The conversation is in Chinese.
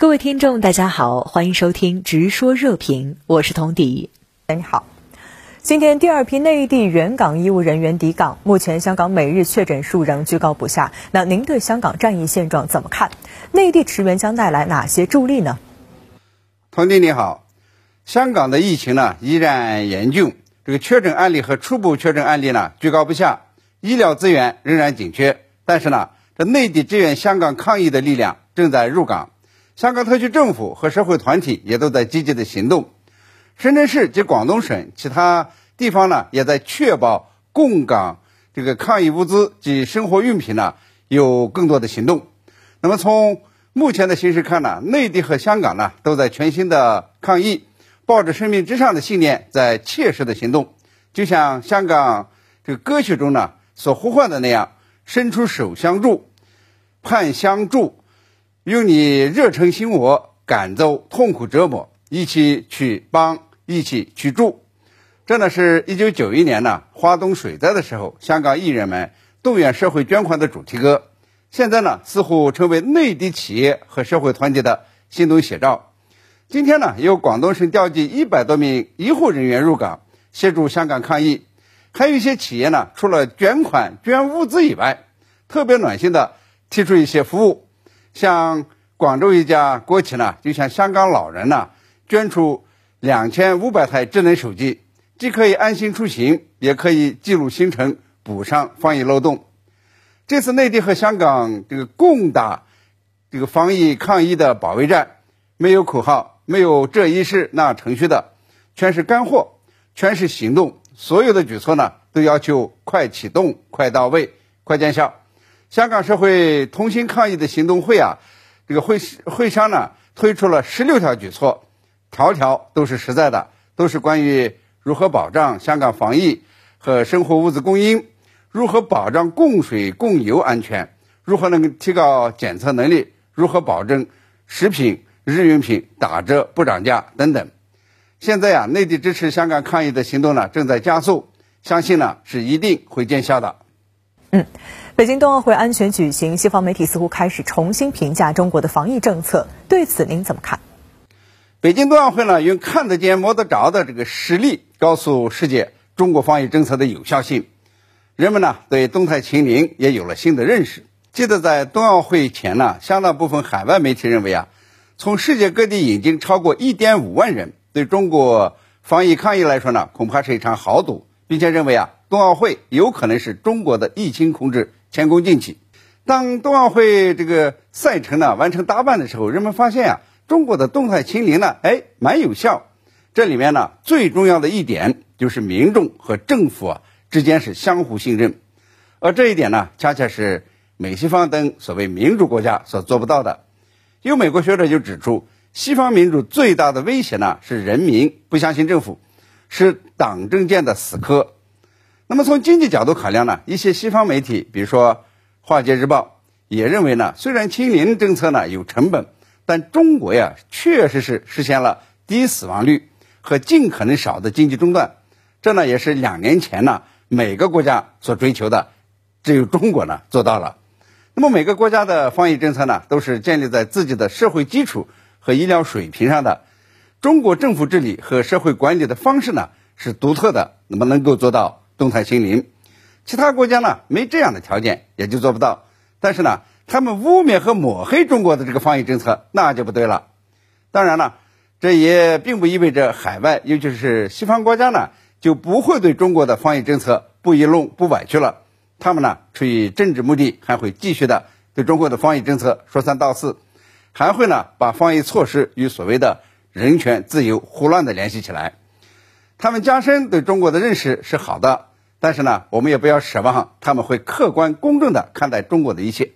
各位听众，大家好，欢迎收听《直说热评》，我是童迪。你好，今天第二批内地援港医务人员抵港，目前香港每日确诊数仍居高不下。那您对香港战役现状怎么看？内地驰援将带来哪些助力呢？童迪你好，香港的疫情呢依然严峻，这个确诊案例和初步确诊案例呢居高不下，医疗资源仍然紧缺。但是呢，这内地支援香港抗疫的力量正在入港。香港特区政府和社会团体也都在积极的行动，深圳市及广东省其他地方呢，也在确保供港这个抗疫物资及生活用品呢有更多的行动。那么从目前的形势看呢，内地和香港呢都在全新的抗疫，抱着生命至上的信念在切实的行动。就像香港这个歌曲中呢所呼唤的那样，伸出手相助，盼相助。用你热诚心我赶走痛苦折磨，一起去帮，一起去助。这呢是一九九一年呢华东水灾的时候，香港艺人们动员社会捐款的主题歌。现在呢似乎成为内地企业和社会团体的行动写照。今天呢由广东省调集一百多名医护人员入港协助香港抗疫，还有一些企业呢除了捐款捐物资以外，特别暖心的提出一些服务。像广州一家国企呢，就向香港老人呢捐出两千五百台智能手机，既可以安心出行，也可以记录行程，补上防疫漏洞。这次内地和香港这个共打这个防疫抗疫的保卫战，没有口号，没有这一事那程序的，全是干货，全是行动。所有的举措呢，都要求快启动、快到位、快见效。香港社会同心抗疫的行动会啊，这个会会商呢推出了十六条举措，条条都是实在的，都是关于如何保障香港防疫和生活物资供应，如何保障供水供油安全，如何能够提高检测能力，如何保证食品日用品打折不涨价等等。现在啊，内地支持香港抗疫的行动呢正在加速，相信呢是一定会见效的。嗯。北京冬奥会安全举行，西方媒体似乎开始重新评价中国的防疫政策，对此您怎么看？北京冬奥会呢，用看得见摸得着的这个实力告诉世界中国防疫政策的有效性。人们呢对动态清零也有了新的认识。记得在冬奥会前呢，相当部分海外媒体认为啊，从世界各地引进超过一点五万人，对中国防疫抗疫来说呢，恐怕是一场豪赌，并且认为啊，冬奥会有可能是中国的疫情控制。前功尽弃。当冬奥会这个赛程呢完成大半的时候，人们发现啊，中国的动态清零呢，哎，蛮有效。这里面呢，最重要的一点就是民众和政府啊之间是相互信任，而这一点呢，恰恰是美西方等所谓民主国家所做不到的。有美国学者就指出，西方民主最大的威胁呢是人民不相信政府，是党政间的死磕。那么从经济角度考量呢，一些西方媒体，比如说《华尔街日报》，也认为呢，虽然清零政策呢有成本，但中国呀确实是实现了低死亡率和尽可能少的经济中断，这呢也是两年前呢每个国家所追求的，只有中国呢做到了。那么每个国家的防疫政策呢，都是建立在自己的社会基础和医疗水平上的。中国政府治理和社会管理的方式呢是独特的，那么能够做到。动态清零，其他国家呢没这样的条件，也就做不到。但是呢，他们污蔑和抹黑中国的这个防疫政策，那就不对了。当然了，这也并不意味着海外，尤其是西方国家呢，就不会对中国的防疫政策不一弄不委屈了。他们呢，出于政治目的，还会继续的对中国的防疫政策说三道四，还会呢把防疫措施与所谓的人权自由胡乱的联系起来。他们加深对中国的认识是好的。但是呢，我们也不要奢望他们会客观公正的看待中国的一切。